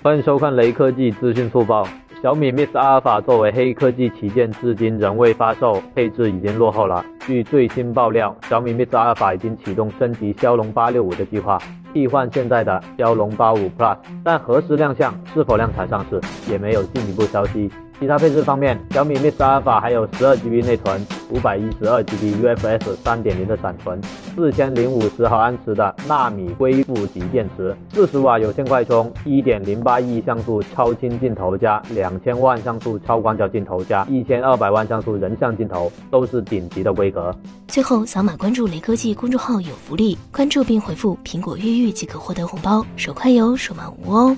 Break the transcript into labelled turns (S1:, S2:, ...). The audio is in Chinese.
S1: 欢迎收看雷科技资讯速报。小米 Mix Alpha 作为黑科技旗舰，至今仍未发售，配置已经落后了。据最新爆料，小米 Mix Alpha 已经启动升级骁龙八六五的计划，替换现在的骁龙八五 Plus，但何时亮相，是否量产上市，也没有进一步消息。其他配置方面，小米 Mix Alpha 还有 12GB 内存、512GB UFS 3.0的闪存、4050毫安时的纳米硅负极电池、40瓦有线快充、1.08亿像素超清镜头加2000万像素超广角镜头加1200万像素人像镜头，都是顶级的规格。
S2: 最后，扫码关注雷科技公众号有福利，关注并回复“苹果越狱”即可获得红包，手快有，手慢无哦。